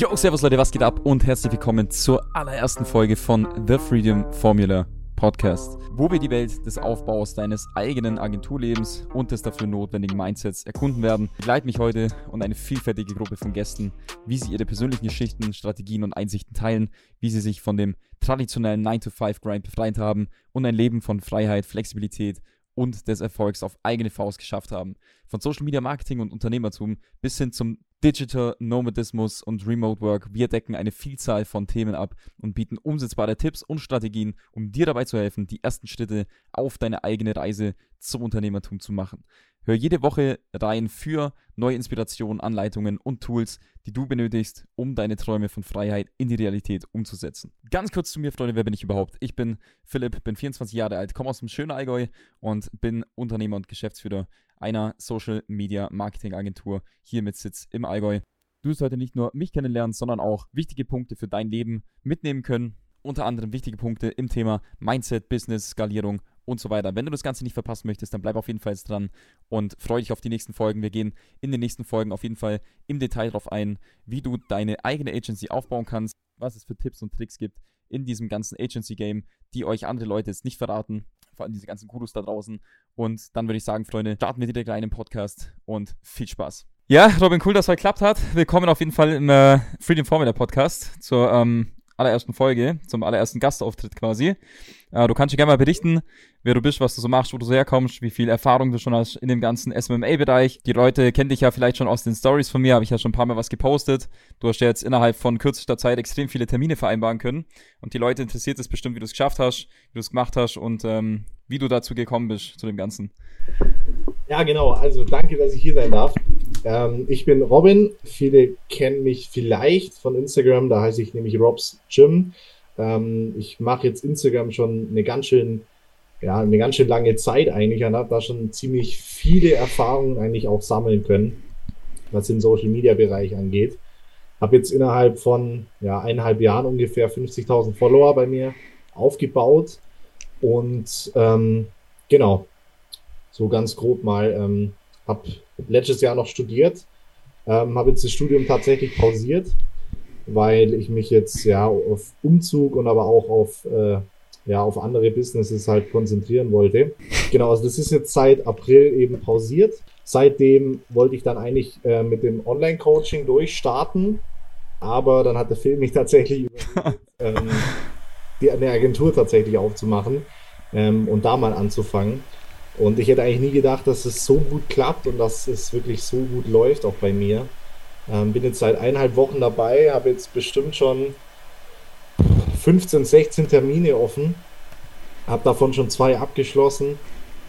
Yo, servus Leute, was geht ab und herzlich willkommen zur allerersten Folge von The Freedom Formula Podcast, wo wir die Welt des Aufbaus deines eigenen Agenturlebens und des dafür notwendigen Mindsets erkunden werden. Begleite mich heute und eine vielfältige Gruppe von Gästen, wie sie ihre persönlichen Geschichten, Strategien und Einsichten teilen, wie sie sich von dem traditionellen 9-to-5-Grind befreit haben und ein Leben von Freiheit, Flexibilität und des Erfolgs auf eigene Faust geschafft haben. Von Social Media Marketing und Unternehmertum bis hin zum Digital Nomadismus und Remote Work. Wir decken eine Vielzahl von Themen ab und bieten umsetzbare Tipps und Strategien, um dir dabei zu helfen, die ersten Schritte auf deine eigene Reise zum Unternehmertum zu machen. Hör jede Woche rein für neue Inspirationen, Anleitungen und Tools, die du benötigst, um deine Träume von Freiheit in die Realität umzusetzen. Ganz kurz zu mir, Freunde, wer bin ich überhaupt? Ich bin Philipp, bin 24 Jahre alt, komme aus dem schönen Allgäu und bin Unternehmer und Geschäftsführer einer Social Media Marketing Agentur hier mit Sitz im Allgäu. Du wirst heute nicht nur mich kennenlernen, sondern auch wichtige Punkte für dein Leben mitnehmen können. Unter anderem wichtige Punkte im Thema Mindset, Business, Skalierung und so weiter. Wenn du das Ganze nicht verpassen möchtest, dann bleib auf jeden Fall jetzt dran und freue dich auf die nächsten Folgen. Wir gehen in den nächsten Folgen auf jeden Fall im Detail darauf ein, wie du deine eigene Agency aufbauen kannst, was es für Tipps und Tricks gibt in diesem ganzen Agency-Game, die euch andere Leute jetzt nicht verraten vor allem diese ganzen Gurus da draußen. Und dann würde ich sagen, Freunde, starten wir direkt rein im Podcast und viel Spaß. Ja, Robin, cool, dass es geklappt hat. Willkommen auf jeden Fall im äh, Freedom Formula Podcast zur ähm, allerersten Folge, zum allerersten Gastauftritt quasi. Äh, du kannst dir gerne mal berichten, wer du bist, was du so machst, wo du so herkommst, wie viel Erfahrung du schon hast in dem ganzen SMMA-Bereich. Die Leute kennen dich ja vielleicht schon aus den Stories von mir, habe ich ja schon ein paar Mal was gepostet. Du hast ja jetzt innerhalb von kürzester Zeit extrem viele Termine vereinbaren können. Und die Leute interessiert es bestimmt, wie du es geschafft hast, wie du es gemacht hast und ähm, wie du dazu gekommen bist, zu dem Ganzen. Ja, genau. Also danke, dass ich hier sein darf. Ähm, ich bin Robin. Viele kennen mich vielleicht von Instagram. Da heiße ich nämlich Robs Gym. Ähm, ich mache jetzt Instagram schon eine ganz schön, ja, eine ganz schön lange Zeit eigentlich und habe da schon ziemlich viele Erfahrungen eigentlich auch sammeln können, was den Social Media Bereich angeht. Habe jetzt innerhalb von ja, eineinhalb Jahren ungefähr 50.000 Follower bei mir aufgebaut und ähm, genau, so ganz grob mal. Ähm, habe letztes Jahr noch studiert, ähm, habe jetzt das Studium tatsächlich pausiert, weil ich mich jetzt ja auf Umzug und aber auch auf äh, ja auf andere Businesses halt konzentrieren wollte. Genau, also das ist jetzt seit April eben pausiert. Seitdem wollte ich dann eigentlich äh, mit dem Online-Coaching durchstarten, aber dann hat der Film mich tatsächlich ähm, die, eine Agentur tatsächlich aufzumachen ähm, und da mal anzufangen. Und ich hätte eigentlich nie gedacht, dass es so gut klappt und dass es wirklich so gut läuft, auch bei mir. Ähm, bin jetzt seit eineinhalb Wochen dabei, habe jetzt bestimmt schon 15, 16 Termine offen, habe davon schon zwei abgeschlossen.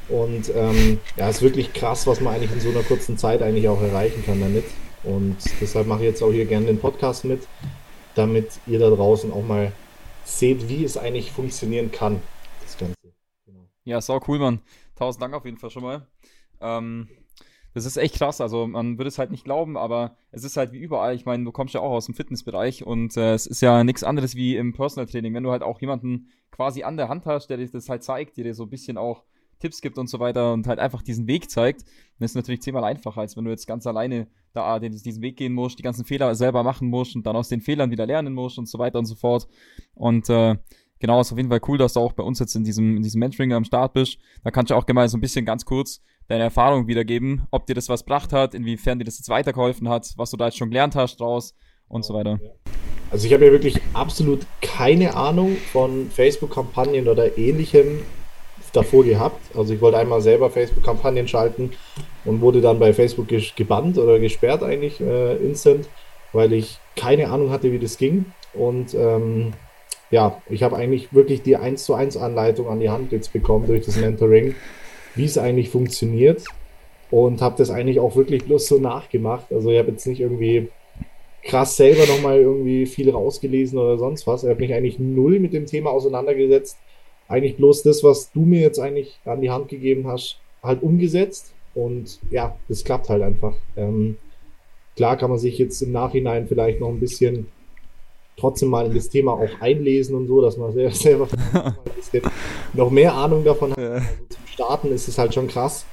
Und ähm, ja, ist wirklich krass, was man eigentlich in so einer kurzen Zeit eigentlich auch erreichen kann damit. Und deshalb mache ich jetzt auch hier gerne den Podcast mit, damit ihr da draußen auch mal seht, wie es eigentlich funktionieren kann, das Ganze. Genau. Ja, sau cool, Mann. Tausend Dank auf jeden Fall schon mal. Ähm, das ist echt krass. Also man würde es halt nicht glauben, aber es ist halt wie überall. Ich meine, du kommst ja auch aus dem Fitnessbereich und äh, es ist ja nichts anderes wie im Personal Training. Wenn du halt auch jemanden quasi an der Hand hast, der dir das halt zeigt, der dir so ein bisschen auch Tipps gibt und so weiter und halt einfach diesen Weg zeigt, dann ist es natürlich zehnmal einfacher, als wenn du jetzt ganz alleine da diesen Weg gehen musst, die ganzen Fehler selber machen musst und dann aus den Fehlern wieder lernen musst und so weiter und so fort. Und äh, genau, ist auf jeden Fall cool, dass du auch bei uns jetzt in diesem, in diesem Mentoring am Start bist. Da kannst du auch gerne so ein bisschen ganz kurz deine Erfahrung wiedergeben, ob dir das was gebracht hat, inwiefern dir das jetzt weitergeholfen hat, was du da jetzt schon gelernt hast draus und so weiter. Also ich habe ja wirklich absolut keine Ahnung von Facebook-Kampagnen oder ähnlichem davor gehabt. Also ich wollte einmal selber Facebook-Kampagnen schalten und wurde dann bei Facebook gebannt oder gesperrt eigentlich äh, instant, weil ich keine Ahnung hatte, wie das ging. Und ähm, ja, ich habe eigentlich wirklich die 1 zu 1 Anleitung an die Hand jetzt bekommen durch das Mentoring, wie es eigentlich funktioniert und habe das eigentlich auch wirklich bloß so nachgemacht. Also ich habe jetzt nicht irgendwie krass selber nochmal irgendwie viel rausgelesen oder sonst was. Ich habe mich eigentlich null mit dem Thema auseinandergesetzt. Eigentlich bloß das, was du mir jetzt eigentlich an die Hand gegeben hast, halt umgesetzt. Und ja, das klappt halt einfach. Ähm, klar kann man sich jetzt im Nachhinein vielleicht noch ein bisschen trotzdem mal in das Thema auch einlesen und so, dass man selber, selber noch mehr Ahnung davon hat. Also zum Starten ist es halt schon krass,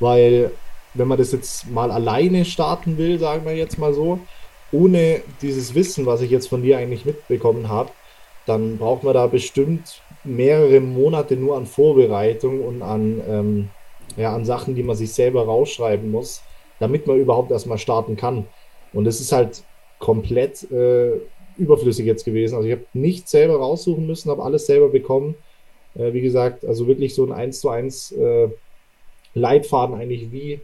weil wenn man das jetzt mal alleine starten will, sagen wir jetzt mal so, ohne dieses Wissen, was ich jetzt von dir eigentlich mitbekommen habe, dann braucht man da bestimmt mehrere Monate nur an Vorbereitung und an, ähm, ja, an Sachen, die man sich selber rausschreiben muss, damit man überhaupt erstmal starten kann. Und das ist halt komplett äh, überflüssig jetzt gewesen. Also ich habe nichts selber raussuchen müssen, habe alles selber bekommen. Äh, wie gesagt, also wirklich so ein 1 zu 1 äh, Leitfaden eigentlich, wie,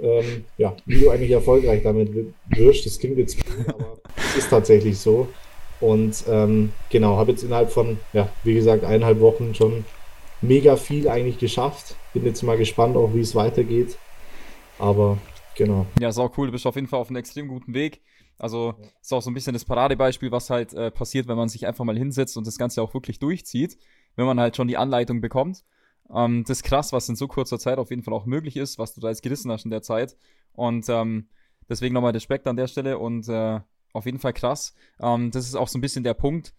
ähm, ja, wie du eigentlich erfolgreich damit wirst. Das klingt jetzt, aber es ist tatsächlich so. Und ähm, genau, habe jetzt innerhalb von, ja, wie gesagt, eineinhalb Wochen schon mega viel eigentlich geschafft. Bin jetzt mal gespannt auch, wie es weitergeht. Aber genau. Ja, ist auch cool. Du bist auf jeden Fall auf einem extrem guten Weg. Also ist auch so ein bisschen das Paradebeispiel, was halt äh, passiert, wenn man sich einfach mal hinsetzt und das Ganze auch wirklich durchzieht, wenn man halt schon die Anleitung bekommt. Ähm, das ist krass, was in so kurzer Zeit auf jeden Fall auch möglich ist, was du da jetzt gerissen hast in der Zeit. Und ähm, deswegen nochmal Respekt an der Stelle und äh, auf jeden Fall krass. Ähm, das ist auch so ein bisschen der Punkt,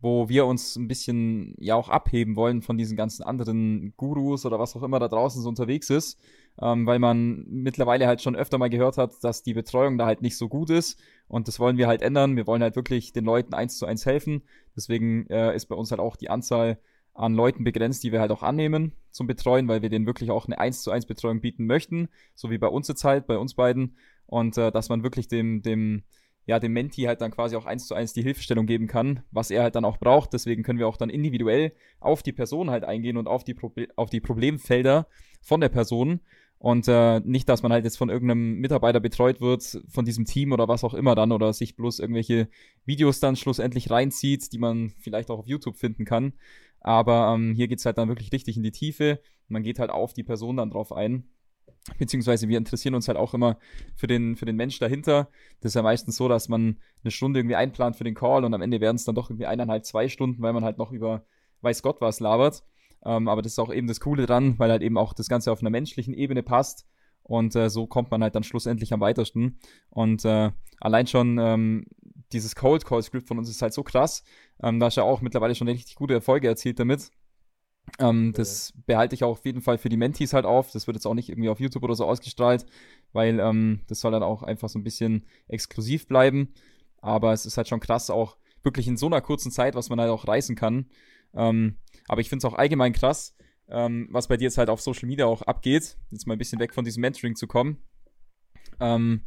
wo wir uns ein bisschen ja auch abheben wollen von diesen ganzen anderen Gurus oder was auch immer da draußen so unterwegs ist, ähm, weil man mittlerweile halt schon öfter mal gehört hat, dass die Betreuung da halt nicht so gut ist und das wollen wir halt ändern. Wir wollen halt wirklich den Leuten eins zu eins helfen. Deswegen äh, ist bei uns halt auch die Anzahl an Leuten begrenzt, die wir halt auch annehmen zum Betreuen, weil wir denen wirklich auch eine 1 zu 1 Betreuung bieten möchten, so wie bei uns jetzt halt, bei uns beiden. Und äh, dass man wirklich dem, dem, ja, dem Menti halt dann quasi auch eins zu eins die Hilfestellung geben kann, was er halt dann auch braucht. Deswegen können wir auch dann individuell auf die Person halt eingehen und auf die, Proble auf die Problemfelder von der Person. Und äh, nicht, dass man halt jetzt von irgendeinem Mitarbeiter betreut wird, von diesem Team oder was auch immer dann, oder sich bloß irgendwelche Videos dann schlussendlich reinzieht, die man vielleicht auch auf YouTube finden kann. Aber ähm, hier geht es halt dann wirklich richtig in die Tiefe. Man geht halt auf die Person dann drauf ein. Beziehungsweise wir interessieren uns halt auch immer für den, für den Mensch dahinter. Das ist ja meistens so, dass man eine Stunde irgendwie einplant für den Call und am Ende werden es dann doch irgendwie eineinhalb, zwei Stunden, weil man halt noch über weiß Gott was labert. Ähm, aber das ist auch eben das Coole dran, weil halt eben auch das Ganze auf einer menschlichen Ebene passt. Und äh, so kommt man halt dann schlussendlich am weitesten. Und äh, allein schon ähm, dieses Cold Call Script von uns ist halt so krass. Ähm, da hast du ja auch mittlerweile schon richtig gute Erfolge erzielt damit. Ähm, das behalte ich auch auf jeden Fall für die Mentees halt auf. Das wird jetzt auch nicht irgendwie auf YouTube oder so ausgestrahlt, weil ähm, das soll dann auch einfach so ein bisschen exklusiv bleiben. Aber es ist halt schon krass, auch wirklich in so einer kurzen Zeit, was man halt auch reißen kann. Ähm, aber ich finde es auch allgemein krass, ähm, was bei dir jetzt halt auf Social Media auch abgeht. Jetzt mal ein bisschen weg von diesem Mentoring zu kommen. Ähm,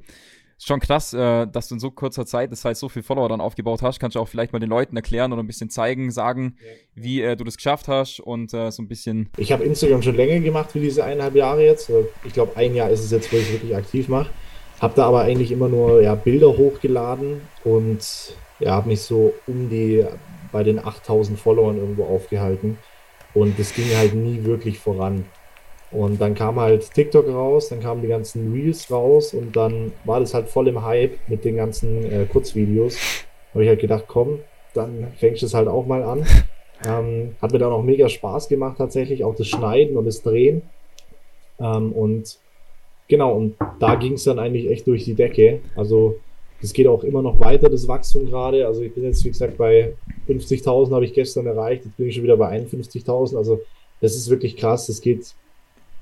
ist schon krass, äh, dass du in so kurzer Zeit das halt so viel Follower dann aufgebaut hast. Kannst du auch vielleicht mal den Leuten erklären oder ein bisschen zeigen, sagen, ja. wie äh, du das geschafft hast und äh, so ein bisschen. Ich habe Instagram schon länger gemacht wie diese eineinhalb Jahre jetzt. Ich glaube, ein Jahr ist es jetzt, wo ich wirklich aktiv mache. Habe da aber eigentlich immer nur ja, Bilder hochgeladen und ja, habe mich so um die bei den 8000 Followern irgendwo aufgehalten. Und das ging halt nie wirklich voran. Und dann kam halt TikTok raus, dann kamen die ganzen Reels raus und dann war das halt voll im Hype mit den ganzen äh, Kurzvideos. Habe ich halt gedacht, komm, dann fängst du es halt auch mal an. Ähm, hat mir dann auch mega Spaß gemacht tatsächlich, auch das Schneiden und das Drehen. Ähm, und genau, und da ging es dann eigentlich echt durch die Decke. Also es geht auch immer noch weiter, das Wachstum gerade. Also ich bin jetzt, wie gesagt, bei 50.000 habe ich gestern erreicht, jetzt bin ich schon wieder bei 51.000. Also das ist wirklich krass. Es geht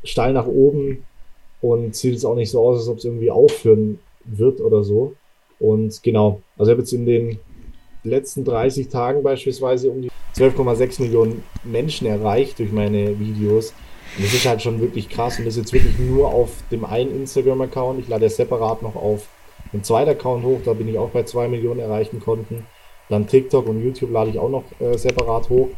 steil nach oben und sieht jetzt auch nicht so aus, als ob es irgendwie aufhören wird oder so. Und genau, also ich habe jetzt in den letzten 30 Tagen beispielsweise um die 12,6 Millionen Menschen erreicht durch meine Videos. Und das ist halt schon wirklich krass und das ist jetzt wirklich nur auf dem einen Instagram-Account. Ich lade ja separat noch auf einen zweiten Account hoch, da bin ich auch bei 2 Millionen erreichen konnten. Dann TikTok und YouTube lade ich auch noch äh, separat hoch.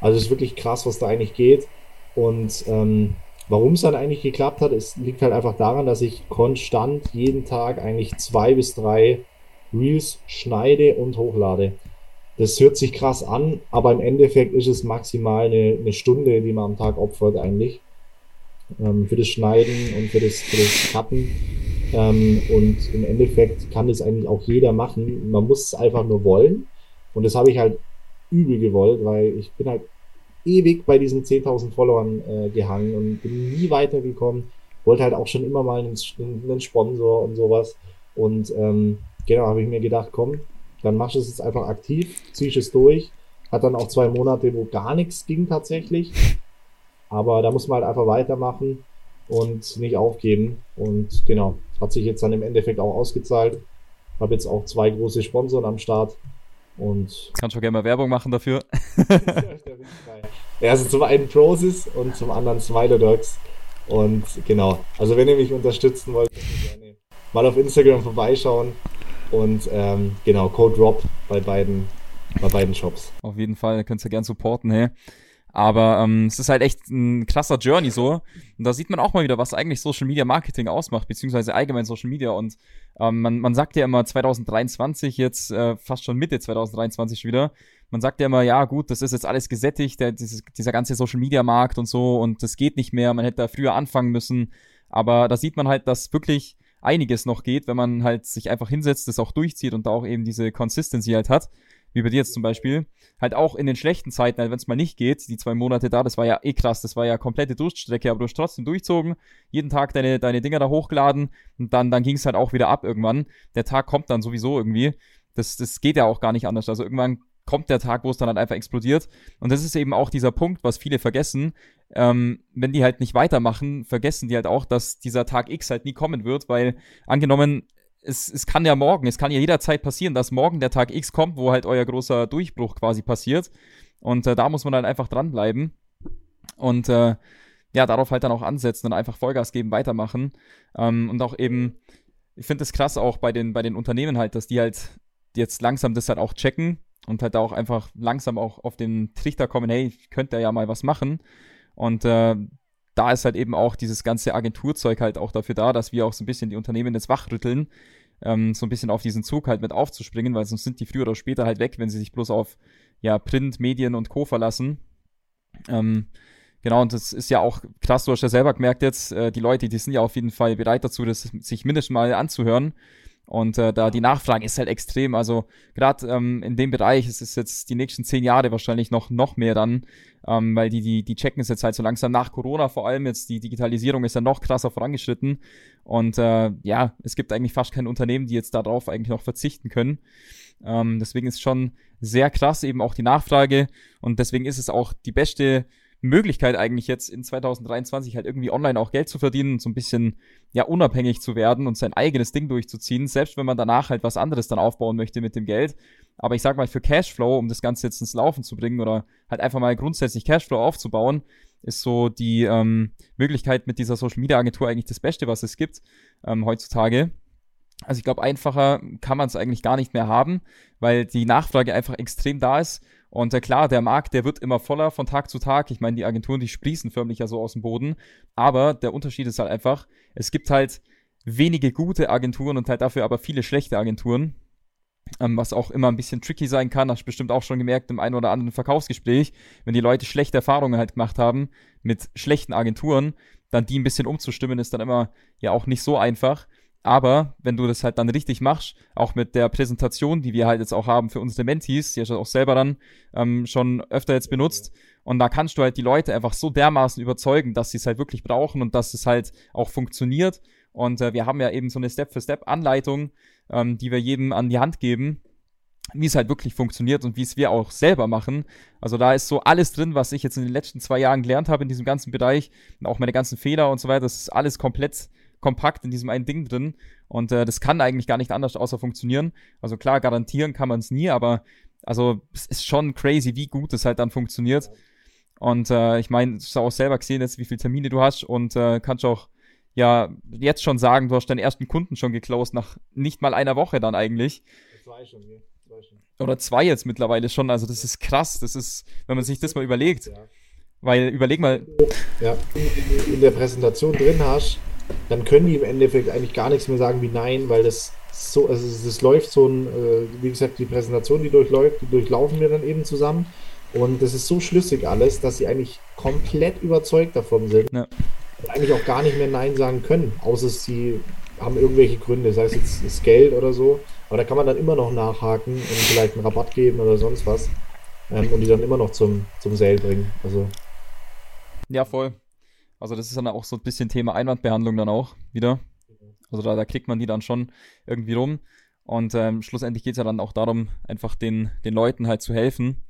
Also es ist wirklich krass, was da eigentlich geht. Und ähm, Warum es dann eigentlich geklappt hat, es liegt halt einfach daran, dass ich konstant jeden Tag eigentlich zwei bis drei Reels schneide und hochlade. Das hört sich krass an, aber im Endeffekt ist es maximal eine, eine Stunde, die man am Tag opfert eigentlich. Ähm, für das Schneiden und für das, für das Cutten. Ähm, und im Endeffekt kann das eigentlich auch jeder machen. Man muss es einfach nur wollen. Und das habe ich halt übel gewollt, weil ich bin halt ewig bei diesen 10.000 Followern äh, gehangen und bin nie weitergekommen. Wollte halt auch schon immer mal einen, einen Sponsor und sowas. Und ähm, genau, habe ich mir gedacht, komm, dann machst du es jetzt einfach aktiv, ziehst es durch. Hat dann auch zwei Monate, wo gar nichts ging tatsächlich. Aber da muss man halt einfach weitermachen und nicht aufgeben. Und genau, hat sich jetzt dann im Endeffekt auch ausgezahlt. Habe jetzt auch zwei große Sponsoren am Start. Und Kannst du gerne mal Werbung machen dafür. ja, also zum einen Process und zum anderen Smiler Dogs. Und genau, also wenn ihr mich unterstützen wollt, gerne mal auf Instagram vorbeischauen. Und ähm, genau, Code Rob bei beiden, bei beiden Shops. Auf jeden Fall, könnt ihr gern supporten, hey. Aber ähm, es ist halt echt ein krasser Journey so. Und da sieht man auch mal wieder, was eigentlich Social Media Marketing ausmacht, beziehungsweise allgemein Social Media. Und ähm, man, man sagt ja immer 2023, jetzt äh, fast schon Mitte 2023 wieder. Man sagt ja immer, ja gut, das ist jetzt alles gesättigt, der, dieses, dieser ganze Social Media Markt und so und das geht nicht mehr, man hätte da früher anfangen müssen. Aber da sieht man halt, dass wirklich einiges noch geht, wenn man halt sich einfach hinsetzt, das auch durchzieht und da auch eben diese Consistency halt hat wie bei dir jetzt zum Beispiel, halt auch in den schlechten Zeiten, halt wenn es mal nicht geht, die zwei Monate da, das war ja eh krass, das war ja komplette Durststrecke, aber du hast trotzdem durchzogen, jeden Tag deine, deine Dinger da hochgeladen und dann, dann ging es halt auch wieder ab irgendwann. Der Tag kommt dann sowieso irgendwie. Das, das geht ja auch gar nicht anders. Also irgendwann kommt der Tag, wo es dann halt einfach explodiert. Und das ist eben auch dieser Punkt, was viele vergessen. Ähm, wenn die halt nicht weitermachen, vergessen die halt auch, dass dieser Tag X halt nie kommen wird, weil angenommen, es, es kann ja morgen, es kann ja jederzeit passieren, dass morgen der Tag X kommt, wo halt euer großer Durchbruch quasi passiert. Und äh, da muss man dann einfach dranbleiben. Und äh, ja, darauf halt dann auch ansetzen und einfach Vollgas geben, weitermachen. Ähm, und auch eben, ich finde es krass auch bei den, bei den Unternehmen halt, dass die halt jetzt langsam das halt auch checken und halt auch einfach langsam auch auf den Trichter kommen, hey, ich könnte ja mal was machen. Und äh, da ist halt eben auch dieses ganze Agenturzeug halt auch dafür da, dass wir auch so ein bisschen die Unternehmen jetzt wachrütteln, ähm, so ein bisschen auf diesen Zug halt mit aufzuspringen, weil sonst sind die früher oder später halt weg, wenn sie sich bloß auf ja, Print, Medien und Co. verlassen. Ähm, genau, und das ist ja auch krass, du hast ja selber gemerkt jetzt, äh, die Leute, die sind ja auf jeden Fall bereit dazu, das sich mindestens mal anzuhören. Und äh, da die Nachfrage ist halt extrem. Also gerade ähm, in dem Bereich ist es jetzt die nächsten zehn Jahre wahrscheinlich noch, noch mehr dann, ähm, weil die, die, die checken es jetzt halt so langsam nach Corona vor allem. Jetzt die Digitalisierung ist ja noch krasser vorangeschritten. Und äh, ja, es gibt eigentlich fast kein Unternehmen, die jetzt darauf eigentlich noch verzichten können. Ähm, deswegen ist schon sehr krass eben auch die Nachfrage. Und deswegen ist es auch die beste Möglichkeit eigentlich jetzt in 2023 halt irgendwie online auch Geld zu verdienen und so ein bisschen ja unabhängig zu werden und sein eigenes Ding durchzuziehen, selbst wenn man danach halt was anderes dann aufbauen möchte mit dem Geld. Aber ich sag mal, für Cashflow, um das Ganze jetzt ins Laufen zu bringen oder halt einfach mal grundsätzlich Cashflow aufzubauen, ist so die ähm, Möglichkeit mit dieser Social Media Agentur eigentlich das Beste, was es gibt ähm, heutzutage. Also ich glaube, einfacher kann man es eigentlich gar nicht mehr haben, weil die Nachfrage einfach extrem da ist und äh, klar, der Markt, der wird immer voller von Tag zu Tag. Ich meine, die Agenturen, die sprießen förmlich ja so aus dem Boden. Aber der Unterschied ist halt einfach, es gibt halt wenige gute Agenturen und halt dafür aber viele schlechte Agenturen. Ähm, was auch immer ein bisschen tricky sein kann, hast du bestimmt auch schon gemerkt im einen oder anderen Verkaufsgespräch, wenn die Leute schlechte Erfahrungen halt gemacht haben mit schlechten Agenturen, dann die ein bisschen umzustimmen, ist dann immer ja auch nicht so einfach. Aber wenn du das halt dann richtig machst, auch mit der Präsentation, die wir halt jetzt auch haben für unsere Mentees, die hast du auch selber dann ähm, schon öfter jetzt benutzt. Und da kannst du halt die Leute einfach so dermaßen überzeugen, dass sie es halt wirklich brauchen und dass es halt auch funktioniert. Und äh, wir haben ja eben so eine Step-für-Step-Anleitung, ähm, die wir jedem an die Hand geben, wie es halt wirklich funktioniert und wie es wir auch selber machen. Also da ist so alles drin, was ich jetzt in den letzten zwei Jahren gelernt habe in diesem ganzen Bereich und auch meine ganzen Fehler und so weiter. Das ist alles komplett kompakt in diesem einen Ding drin. Und äh, das kann eigentlich gar nicht anders außer funktionieren. Also klar, garantieren kann man es nie, aber also es ist schon crazy, wie gut es halt dann funktioniert. Und äh, ich meine, du hast auch selber gesehen jetzt, wie viele Termine du hast und äh, kannst auch ja jetzt schon sagen, du hast deinen ersten Kunden schon geclosed nach nicht mal einer Woche dann eigentlich. Zwei schon, ja. Zwei schon. Oder zwei jetzt mittlerweile schon. Also das ist krass. Das ist, wenn man sich das mal überlegt. Ja. Weil überleg mal. Ja, in der Präsentation drin hast, dann können die im Endeffekt eigentlich gar nichts mehr sagen wie nein, weil das so, also das läuft so ein, äh, wie gesagt, die Präsentation, die durchläuft, die durchlaufen wir dann eben zusammen. Und das ist so schlüssig alles, dass sie eigentlich komplett überzeugt davon sind. Ja. Und eigentlich auch gar nicht mehr Nein sagen können, außer sie haben irgendwelche Gründe, sei es jetzt das Geld oder so. Aber da kann man dann immer noch nachhaken und vielleicht einen Rabatt geben oder sonst was. Ähm, und die dann immer noch zum, zum Sale bringen. Also. Ja, voll. Also das ist dann auch so ein bisschen Thema Einwandbehandlung dann auch wieder. Also da, da kriegt man die dann schon irgendwie rum. Und ähm, schlussendlich geht es ja dann auch darum, einfach den, den Leuten halt zu helfen.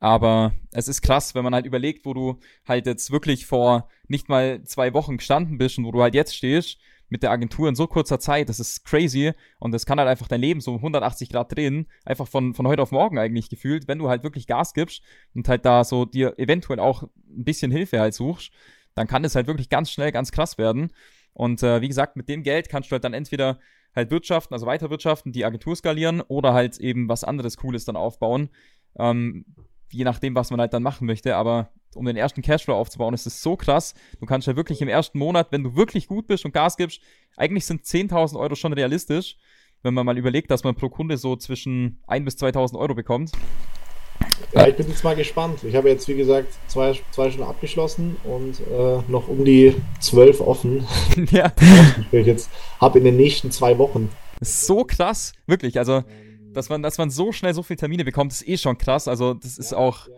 Aber es ist krass, wenn man halt überlegt, wo du halt jetzt wirklich vor nicht mal zwei Wochen gestanden bist und wo du halt jetzt stehst, mit der Agentur in so kurzer Zeit, das ist crazy und das kann halt einfach dein Leben so 180 Grad drehen, einfach von, von heute auf morgen eigentlich gefühlt, wenn du halt wirklich Gas gibst und halt da so dir eventuell auch ein bisschen Hilfe halt suchst, dann kann es halt wirklich ganz schnell ganz krass werden. Und äh, wie gesagt, mit dem Geld kannst du halt dann entweder halt wirtschaften, also weiter wirtschaften, die Agentur skalieren oder halt eben was anderes Cooles dann aufbauen. Ähm, je nachdem, was man halt dann machen möchte. Aber um den ersten Cashflow aufzubauen, ist es so krass. Du kannst ja wirklich im ersten Monat, wenn du wirklich gut bist und Gas gibst, eigentlich sind 10.000 Euro schon realistisch, wenn man mal überlegt, dass man pro Kunde so zwischen 1.000 bis 2.000 Euro bekommt. Ja, ich bin jetzt mal gespannt. Ich habe jetzt, wie gesagt, zwei, zwei schon abgeschlossen und äh, noch um die zwölf offen. ja. Ich jetzt habe in den nächsten zwei Wochen. so krass, wirklich. Also, dass man, dass man so schnell so viele Termine bekommt, ist eh schon krass. Also, das ist ja, auch ja.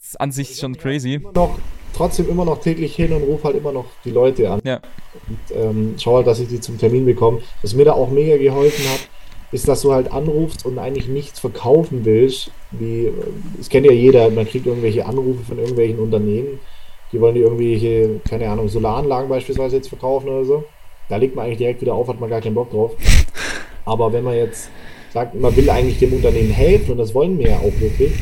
ist an sich schon crazy. Immer noch, trotzdem immer noch täglich hin und rufe halt immer noch die Leute an. Ja. Und ähm, schau halt, dass ich die zum Termin bekomme. Was mir da auch mega geholfen hat, ist, dass du halt anrufst und eigentlich nichts verkaufen willst. Wie, das kennt ja jeder, man kriegt irgendwelche Anrufe von irgendwelchen Unternehmen, die wollen die irgendwelche, keine Ahnung, Solaranlagen beispielsweise jetzt verkaufen oder so. Da legt man eigentlich direkt wieder auf, hat man gar keinen Bock drauf. Aber wenn man jetzt sagt, man will eigentlich dem Unternehmen helfen, und das wollen wir ja auch wirklich,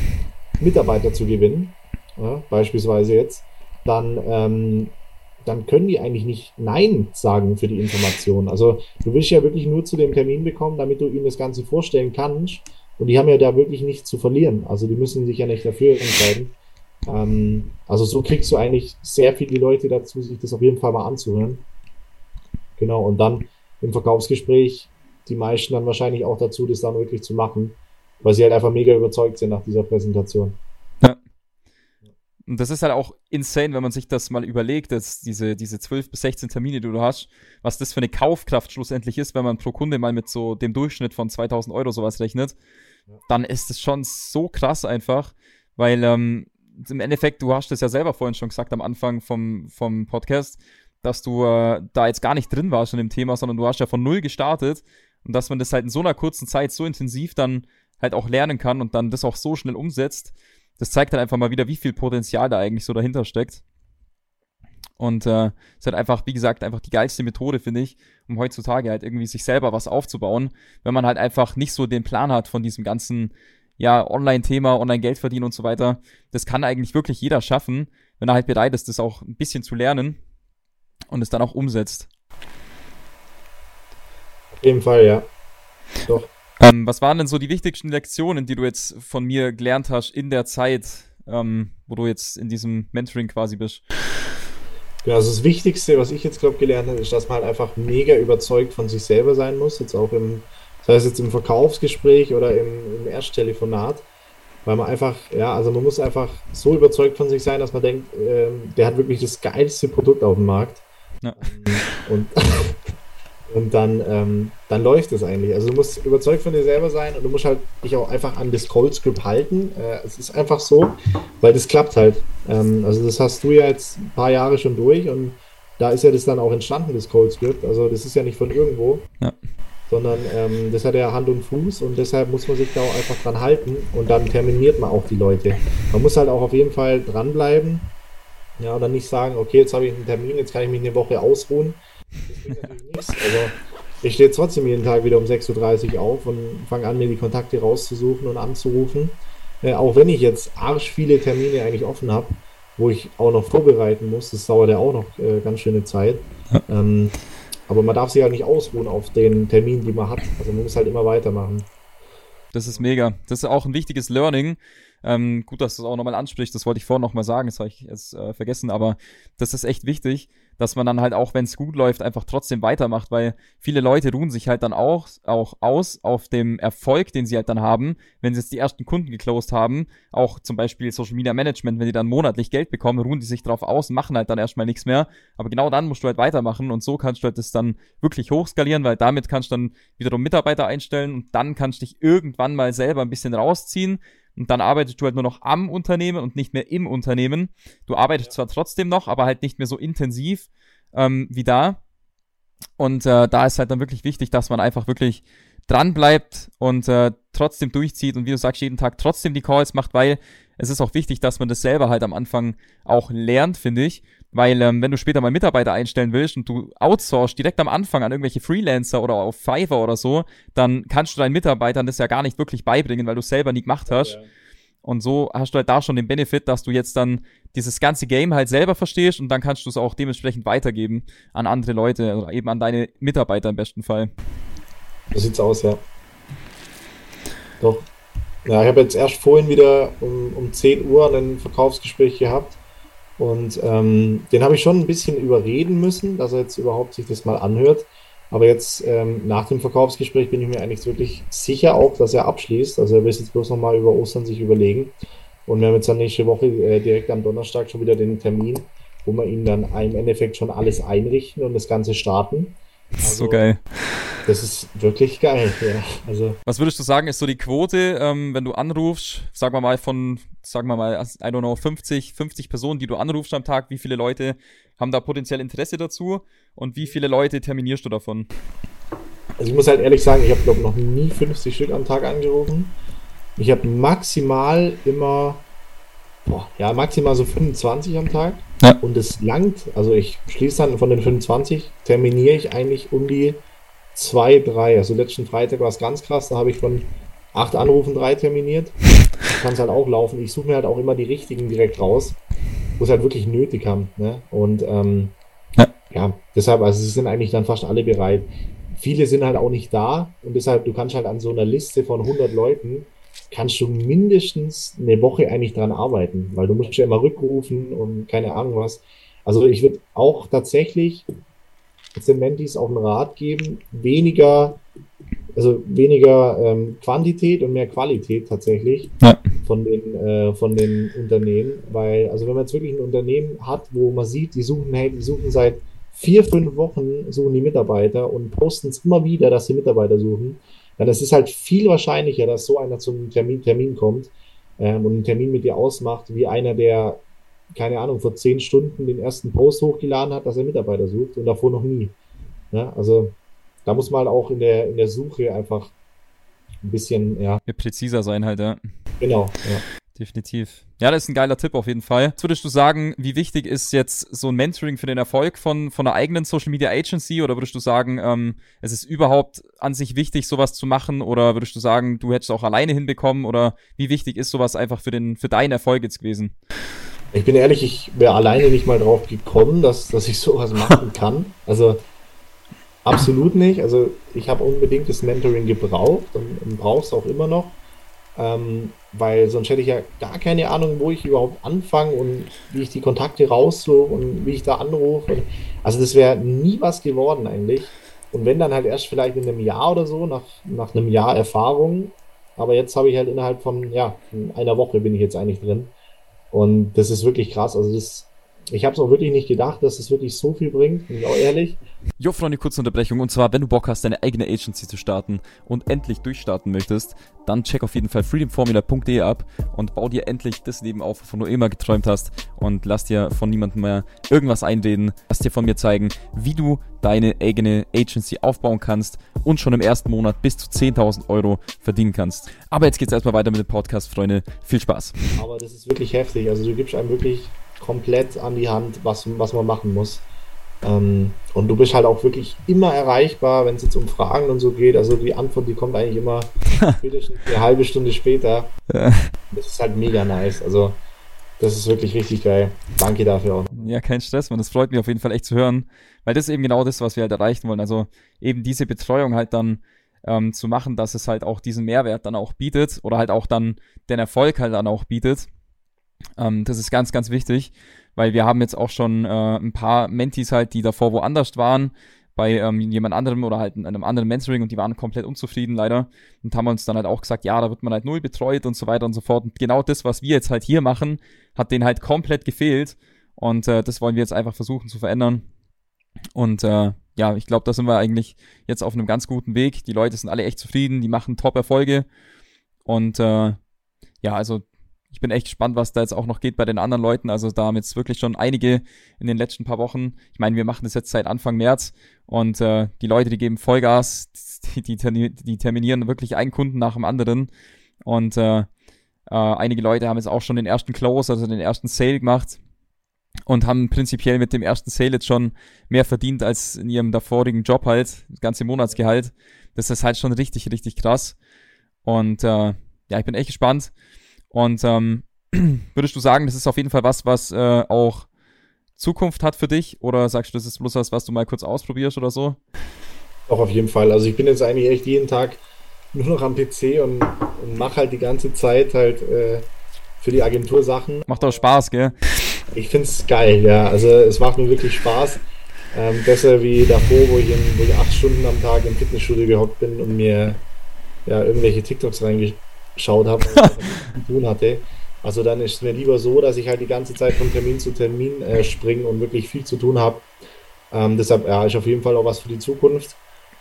Mitarbeiter zu gewinnen, ja, beispielsweise jetzt, dann ähm, dann können die eigentlich nicht Nein sagen für die Information. Also du willst ja wirklich nur zu dem Termin bekommen, damit du ihnen das Ganze vorstellen kannst. Und die haben ja da wirklich nichts zu verlieren. Also die müssen sich ja nicht dafür entscheiden. Ähm, also so kriegst du eigentlich sehr viele Leute dazu, sich das auf jeden Fall mal anzuhören. Genau, und dann im Verkaufsgespräch die meisten dann wahrscheinlich auch dazu, das dann wirklich zu machen, weil sie halt einfach mega überzeugt sind nach dieser Präsentation. Und das ist halt auch insane, wenn man sich das mal überlegt, dass diese, diese 12 bis 16 Termine, die du hast, was das für eine Kaufkraft schlussendlich ist, wenn man pro Kunde mal mit so dem Durchschnitt von 2000 Euro sowas rechnet, dann ist es schon so krass einfach, weil ähm, im Endeffekt, du hast es ja selber vorhin schon gesagt am Anfang vom, vom Podcast, dass du äh, da jetzt gar nicht drin warst in dem Thema, sondern du hast ja von null gestartet und dass man das halt in so einer kurzen Zeit so intensiv dann halt auch lernen kann und dann das auch so schnell umsetzt, das zeigt halt einfach mal wieder, wie viel Potenzial da eigentlich so dahinter steckt. Und äh, ist halt einfach, wie gesagt, einfach die geilste Methode, finde ich, um heutzutage halt irgendwie sich selber was aufzubauen, wenn man halt einfach nicht so den Plan hat von diesem ganzen, ja, Online-Thema, Online-Geld verdienen und so weiter. Das kann eigentlich wirklich jeder schaffen, wenn er halt bereit ist, das auch ein bisschen zu lernen und es dann auch umsetzt. Auf jeden Fall, ja. Doch. Ähm, was waren denn so die wichtigsten Lektionen, die du jetzt von mir gelernt hast in der Zeit, ähm, wo du jetzt in diesem Mentoring quasi bist? Ja, also das Wichtigste, was ich jetzt glaube gelernt habe, ist, dass man halt einfach mega überzeugt von sich selber sein muss, jetzt auch im, sei es jetzt im Verkaufsgespräch oder im, im Ersttelefonat, weil man einfach, ja, also man muss einfach so überzeugt von sich sein, dass man denkt, ähm, der hat wirklich das geilste Produkt auf dem Markt. Ja. Und Und dann, ähm, dann läuft es eigentlich. Also du musst überzeugt von dir selber sein und du musst halt dich auch einfach an das Cold Script halten. Äh, es ist einfach so, weil das klappt halt. Ähm, also das hast du ja jetzt ein paar Jahre schon durch und da ist ja das dann auch entstanden, das Cold Script. Also das ist ja nicht von irgendwo, ja. sondern ähm, das hat ja Hand und Fuß und deshalb muss man sich da auch einfach dran halten und dann terminiert man auch die Leute. Man muss halt auch auf jeden Fall dranbleiben. Ja, und dann nicht sagen, okay, jetzt habe ich einen Termin, jetzt kann ich mich eine Woche ausruhen also, ich stehe trotzdem jeden Tag wieder um 6.30 Uhr auf und fange an, mir die Kontakte rauszusuchen und anzurufen. Äh, auch wenn ich jetzt arsch viele Termine eigentlich offen habe, wo ich auch noch vorbereiten muss, das dauert ja auch noch äh, ganz schöne Zeit. Ähm, aber man darf sich halt nicht ausruhen auf den Termin, die man hat. Also man muss halt immer weitermachen. Das ist mega. Das ist auch ein wichtiges Learning. Ähm, gut, dass du es auch nochmal ansprichst. Das wollte ich vorhin nochmal sagen. Das habe ich jetzt äh, vergessen. Aber das ist echt wichtig dass man dann halt auch, wenn es gut läuft, einfach trotzdem weitermacht, weil viele Leute ruhen sich halt dann auch, auch aus auf dem Erfolg, den sie halt dann haben, wenn sie jetzt die ersten Kunden geclosed haben, auch zum Beispiel Social Media Management, wenn die dann monatlich Geld bekommen, ruhen die sich drauf aus und machen halt dann erstmal nichts mehr. Aber genau dann musst du halt weitermachen und so kannst du halt das dann wirklich hochskalieren, weil damit kannst du dann wiederum Mitarbeiter einstellen und dann kannst du dich irgendwann mal selber ein bisschen rausziehen, und dann arbeitest du halt nur noch am Unternehmen und nicht mehr im Unternehmen. Du arbeitest zwar trotzdem noch, aber halt nicht mehr so intensiv ähm, wie da. Und äh, da ist halt dann wirklich wichtig, dass man einfach wirklich dran bleibt und äh, trotzdem durchzieht und wie du sagst, jeden Tag trotzdem die Calls macht, weil es ist auch wichtig, dass man das selber halt am Anfang auch lernt, finde ich, Weil ähm, wenn du später mal Mitarbeiter einstellen willst und du outsourcest direkt am Anfang an irgendwelche Freelancer oder auf Fiverr oder so, dann kannst du deinen Mitarbeitern das ja gar nicht wirklich beibringen, weil du selber nie gemacht hast. Ja. Und so hast du halt da schon den Benefit, dass du jetzt dann dieses ganze Game halt selber verstehst und dann kannst du es auch dementsprechend weitergeben an andere Leute, also eben an deine Mitarbeiter im besten Fall. So sieht's aus, ja. Doch. Ja, ich habe jetzt erst vorhin wieder um, um 10 Uhr ein Verkaufsgespräch gehabt und ähm, den habe ich schon ein bisschen überreden müssen, dass er jetzt überhaupt sich das mal anhört. Aber jetzt ähm, nach dem Verkaufsgespräch bin ich mir eigentlich wirklich sicher auch, dass er abschließt. Also er will jetzt bloß nochmal über Ostern sich überlegen. Und wir haben jetzt dann nächste Woche äh, direkt am Donnerstag schon wieder den Termin, wo wir ihm dann im Endeffekt schon alles einrichten und das Ganze starten. Also, so geil. Das ist wirklich geil, ja. Also. Was würdest du sagen, ist so die Quote, ähm, wenn du anrufst, sagen wir mal von, sagen wir mal, I don't know, 50, 50 Personen, die du anrufst am Tag, wie viele Leute haben da potenziell Interesse dazu und wie viele Leute terminierst du davon? Also ich muss halt ehrlich sagen, ich habe glaube noch nie 50 Stück am Tag angerufen. Ich habe maximal immer, boah, ja, maximal so 25 am Tag. Ja. Und es langt, also ich schließe dann von den 25, terminiere ich eigentlich um die zwei, drei. Also letzten Freitag war es ganz krass, da habe ich von acht Anrufen drei terminiert. Kann es halt auch laufen. Ich suche mir halt auch immer die richtigen direkt raus, wo es halt wirklich nötig haben. Ne? Und ähm, ja. ja, deshalb, also sie sind eigentlich dann fast alle bereit. Viele sind halt auch nicht da und deshalb, du kannst halt an so einer Liste von 100 Leuten, kannst du mindestens eine Woche eigentlich dran arbeiten, weil du musst ja immer rückrufen und keine Ahnung was. Also ich würde auch tatsächlich Cementis auch einen Rat geben, weniger, also weniger ähm, Quantität und mehr Qualität tatsächlich ja. von, den, äh, von den Unternehmen. Weil, also wenn man jetzt wirklich ein Unternehmen hat, wo man sieht, die suchen, hey, die suchen seit vier, fünf Wochen, suchen die Mitarbeiter und posten es immer wieder, dass sie Mitarbeiter suchen, dann ist es halt viel wahrscheinlicher, dass so einer zum Termin, Termin kommt ähm, und einen Termin mit dir ausmacht, wie einer, der keine Ahnung, vor zehn Stunden den ersten Post hochgeladen hat, dass er Mitarbeiter sucht und davor noch nie. Ja, also da muss man halt auch in der, in der Suche einfach ein bisschen, ja. Präziser sein halt, ja. Genau, ja. Definitiv. Ja, das ist ein geiler Tipp auf jeden Fall. Was würdest du sagen, wie wichtig ist jetzt so ein Mentoring für den Erfolg von, von einer eigenen Social Media Agency? Oder würdest du sagen, ähm, es ist überhaupt an sich wichtig, sowas zu machen? Oder würdest du sagen, du hättest auch alleine hinbekommen? Oder wie wichtig ist sowas einfach für den, für deinen Erfolg jetzt gewesen? Ich bin ehrlich, ich wäre alleine nicht mal drauf gekommen, dass, dass ich sowas machen kann. Also absolut nicht. Also ich habe unbedingt das Mentoring gebraucht und, und brauche es auch immer noch. Ähm, weil sonst hätte ich ja gar keine Ahnung, wo ich überhaupt anfange und wie ich die Kontakte raussuche und wie ich da anrufe. Also das wäre nie was geworden eigentlich. Und wenn dann halt erst vielleicht in einem Jahr oder so, nach, nach einem Jahr Erfahrung. Aber jetzt habe ich halt innerhalb von, ja, einer Woche bin ich jetzt eigentlich drin. Und das ist wirklich krass. Also das, ich habe es auch wirklich nicht gedacht, dass es wirklich so viel bringt, bin ich auch ehrlich. Jo, Freunde, kurze Unterbrechung. Und zwar, wenn du Bock hast, deine eigene Agency zu starten und endlich durchstarten möchtest, dann check auf jeden Fall freedomformula.de ab und bau dir endlich das Leben auf, wovon du immer geträumt hast und lass dir von niemandem mehr irgendwas einreden. Lass dir von mir zeigen, wie du deine eigene Agency aufbauen kannst und schon im ersten Monat bis zu 10.000 Euro verdienen kannst. Aber jetzt geht's erstmal weiter mit dem Podcast, Freunde. Viel Spaß. Aber das ist wirklich heftig. Also du gibst einem wirklich komplett an die Hand, was, was man machen muss. Ähm, und du bist halt auch wirklich immer erreichbar, wenn es jetzt um Fragen und so geht. Also die Antwort, die kommt eigentlich immer eine halbe Stunde später. Ja. Das ist halt mega nice. Also das ist wirklich richtig geil. Danke dafür auch. Ja, kein Stress, man. Das freut mich auf jeden Fall echt zu hören, weil das ist eben genau das, was wir halt erreichen wollen. Also eben diese Betreuung halt dann ähm, zu machen, dass es halt auch diesen Mehrwert dann auch bietet oder halt auch dann den Erfolg halt dann auch bietet. Ähm, das ist ganz, ganz wichtig weil wir haben jetzt auch schon äh, ein paar Mentis halt, die davor woanders waren, bei ähm, jemand anderem oder halt in einem anderen Mentoring und die waren komplett unzufrieden leider und haben uns dann halt auch gesagt, ja, da wird man halt null betreut und so weiter und so fort. Und genau das, was wir jetzt halt hier machen, hat denen halt komplett gefehlt und äh, das wollen wir jetzt einfach versuchen zu verändern. Und äh, ja, ich glaube, da sind wir eigentlich jetzt auf einem ganz guten Weg. Die Leute sind alle echt zufrieden, die machen Top-Erfolge und äh, ja, also ich bin echt gespannt, was da jetzt auch noch geht bei den anderen Leuten. Also da haben jetzt wirklich schon einige in den letzten paar Wochen. Ich meine, wir machen das jetzt seit Anfang März und äh, die Leute, die geben Vollgas, die, die, die terminieren wirklich einen Kunden nach dem anderen. Und äh, äh, einige Leute haben jetzt auch schon den ersten Close, also den ersten Sale gemacht. und haben prinzipiell mit dem ersten Sale jetzt schon mehr verdient als in ihrem davorigen Job halt, das ganze Monatsgehalt. Das ist halt schon richtig, richtig krass. Und äh, ja, ich bin echt gespannt. Und ähm, würdest du sagen, das ist auf jeden Fall was, was äh, auch Zukunft hat für dich? Oder sagst du, das ist bloß was, was du mal kurz ausprobierst oder so? Auch auf jeden Fall. Also ich bin jetzt eigentlich echt jeden Tag nur noch am PC und, und mache halt die ganze Zeit halt äh, für die Agentur Sachen. Macht auch Spaß, gell? Ich finde es geil, ja. Also es macht mir wirklich Spaß. Ähm, besser wie davor, wo ich, in, wo ich acht Stunden am Tag im Fitnessstudio gehockt bin und mir ja, irgendwelche TikToks reingeschaut habe und zu tun hatte. Also dann ist es mir lieber so, dass ich halt die ganze Zeit von Termin zu Termin äh, springe und wirklich viel zu tun habe. Ähm, deshalb ja, ist auf jeden Fall auch was für die Zukunft.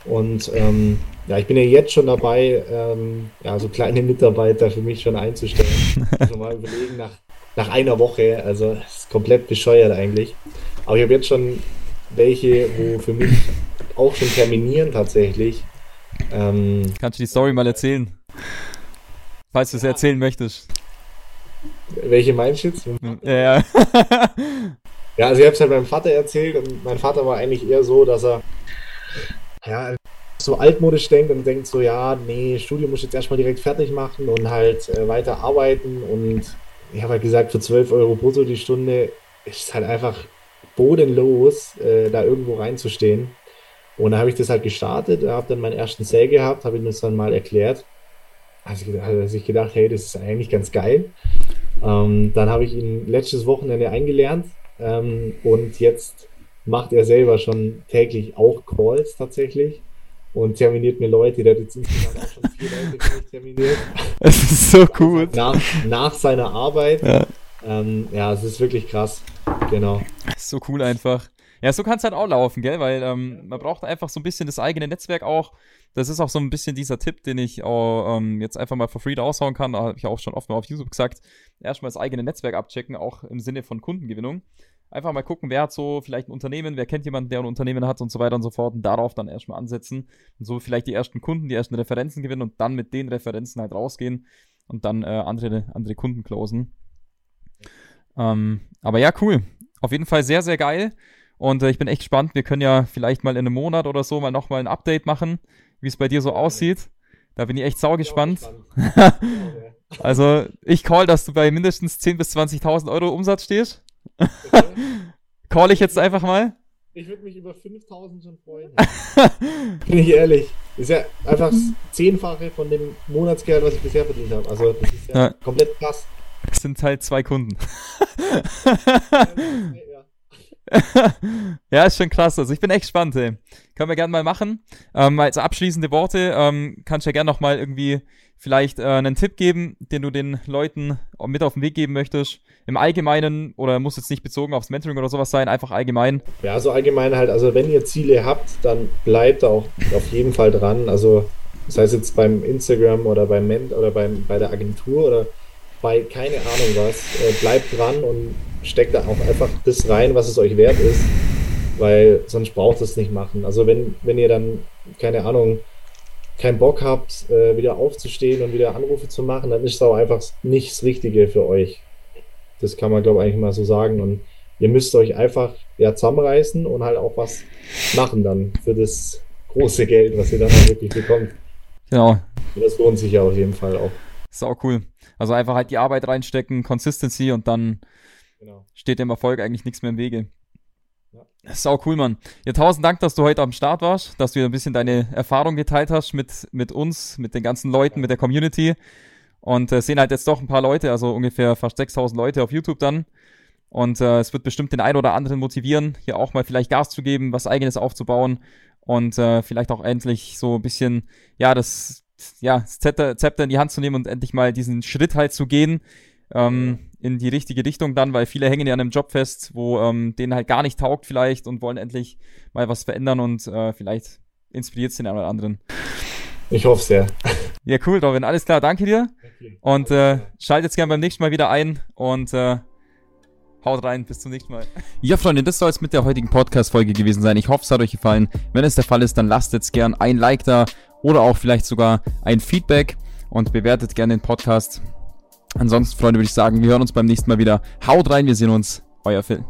Und ähm, ja, ich bin ja jetzt schon dabei, ähm, ja, so kleine Mitarbeiter für mich schon einzustellen. Also mal überlegen, nach, nach einer Woche, also ist komplett bescheuert eigentlich. Aber ich habe jetzt schon welche, wo für mich auch schon terminieren tatsächlich. Ähm, Kannst du die Story mal erzählen? Falls du es ja. erzählen möchtest. Welche meinst du jetzt? Ja, ja. ja, also ich habe es halt meinem Vater erzählt und mein Vater war eigentlich eher so, dass er ja, so altmodisch denkt und denkt so, ja, nee, Studium muss ich jetzt erstmal direkt fertig machen und halt äh, weiter arbeiten und ich habe halt gesagt, für 12 Euro brutto die Stunde ist es halt einfach bodenlos, äh, da irgendwo reinzustehen. Und da habe ich das halt gestartet, habe dann meinen ersten Sale gehabt, habe ihm das dann mal erklärt. Also hat sich gedacht, hey, das ist eigentlich ganz geil. Ähm, dann habe ich ihn letztes Wochenende eingelernt ähm, und jetzt macht er selber schon täglich auch Calls tatsächlich und terminiert mir Leute. Der hat jetzt insgesamt auch schon vier Leute terminiert. Es ist so cool. Nach, nach seiner Arbeit. Ja. Ähm, ja, es ist wirklich krass. Genau. So cool einfach. Ja, so kann es halt auch laufen, gell? Weil ähm, man braucht einfach so ein bisschen das eigene Netzwerk auch. Das ist auch so ein bisschen dieser Tipp, den ich auch, ähm, jetzt einfach mal for free raushauen kann. Da habe ich auch schon oft mal auf YouTube gesagt. Erstmal das eigene Netzwerk abchecken, auch im Sinne von Kundengewinnung. Einfach mal gucken, wer hat so vielleicht ein Unternehmen, wer kennt jemanden, der ein Unternehmen hat und so weiter und so fort und darauf dann erstmal ansetzen und so vielleicht die ersten Kunden, die ersten Referenzen gewinnen und dann mit den Referenzen halt rausgehen und dann äh, andere, andere Kunden closen. Ähm, aber ja, cool. Auf jeden Fall sehr, sehr geil. Und äh, ich bin echt gespannt. Wir können ja vielleicht mal in einem Monat oder so mal nochmal ein Update machen, wie es bei dir so aussieht. Da bin ich echt sau gespannt. also, ich call, dass du bei mindestens 10.000 bis 20.000 Euro Umsatz stehst. call ich jetzt einfach mal. Ich würde mich über 5000 schon freuen. Bin ich ehrlich. Das ist ja einfach das Zehnfache von dem Monatsgeld, was ich bisher verdient habe. Also, das ist ja, ja. komplett krass. Es sind halt zwei Kunden. ja, ist schon krass. Also ich bin echt gespannt, ey. Können wir gerne mal machen. Ähm, als abschließende Worte ähm, kannst du ja gerne nochmal irgendwie vielleicht äh, einen Tipp geben, den du den Leuten mit auf den Weg geben möchtest. Im Allgemeinen oder muss jetzt nicht bezogen aufs Mentoring oder sowas sein, einfach allgemein. Ja, so allgemein halt. Also wenn ihr Ziele habt, dann bleibt auch auf jeden Fall dran. Also das heißt jetzt beim Instagram oder beim Ment oder beim, bei der Agentur oder bei keine Ahnung was, äh, bleibt dran und steckt da auch einfach das rein, was es euch wert ist, weil sonst braucht es nicht machen. Also wenn, wenn ihr dann, keine Ahnung, keinen Bock habt, äh, wieder aufzustehen und wieder Anrufe zu machen, dann ist es auch einfach nicht das Richtige für euch. Das kann man, glaube ich, eigentlich mal so sagen. Und ihr müsst euch einfach ja, zusammenreißen und halt auch was machen dann für das große Geld, was ihr dann auch wirklich bekommt. Genau. Und das lohnt sich ja auf jeden Fall auch. Ist auch cool. Also einfach halt die Arbeit reinstecken, Consistency und dann genau. steht dem Erfolg eigentlich nichts mehr im Wege. Ja. Sau cool, Mann. Ja, tausend Dank, dass du heute am Start warst, dass du ein bisschen deine Erfahrung geteilt hast mit, mit uns, mit den ganzen Leuten, ja. mit der Community. Und äh, sehen halt jetzt doch ein paar Leute, also ungefähr fast 6000 Leute auf YouTube dann. Und äh, es wird bestimmt den einen oder anderen motivieren, hier auch mal vielleicht Gas zu geben, was eigenes aufzubauen und äh, vielleicht auch endlich so ein bisschen, ja, das, ja, das Zepter, Zepter in die Hand zu nehmen und endlich mal diesen Schritt halt zu gehen, ähm, in die richtige Richtung dann, weil viele hängen ja an einem Job fest, wo ähm, denen halt gar nicht taugt vielleicht und wollen endlich mal was verändern und äh, vielleicht inspiriert es den einen oder anderen. Ich hoffe sehr. Ja, cool, Robin. Alles klar, danke dir. Okay. Und äh, schalt jetzt gerne beim nächsten Mal wieder ein und äh, haut rein. Bis zum nächsten Mal. Ja, Freunde, das soll es mit der heutigen Podcast-Folge gewesen sein. Ich hoffe, es hat euch gefallen. Wenn es der Fall ist, dann lasst jetzt gern ein Like da oder auch vielleicht sogar ein Feedback und bewertet gerne den Podcast. Ansonsten, Freunde, würde ich sagen, wir hören uns beim nächsten Mal wieder. Haut rein, wir sehen uns. Euer Phil.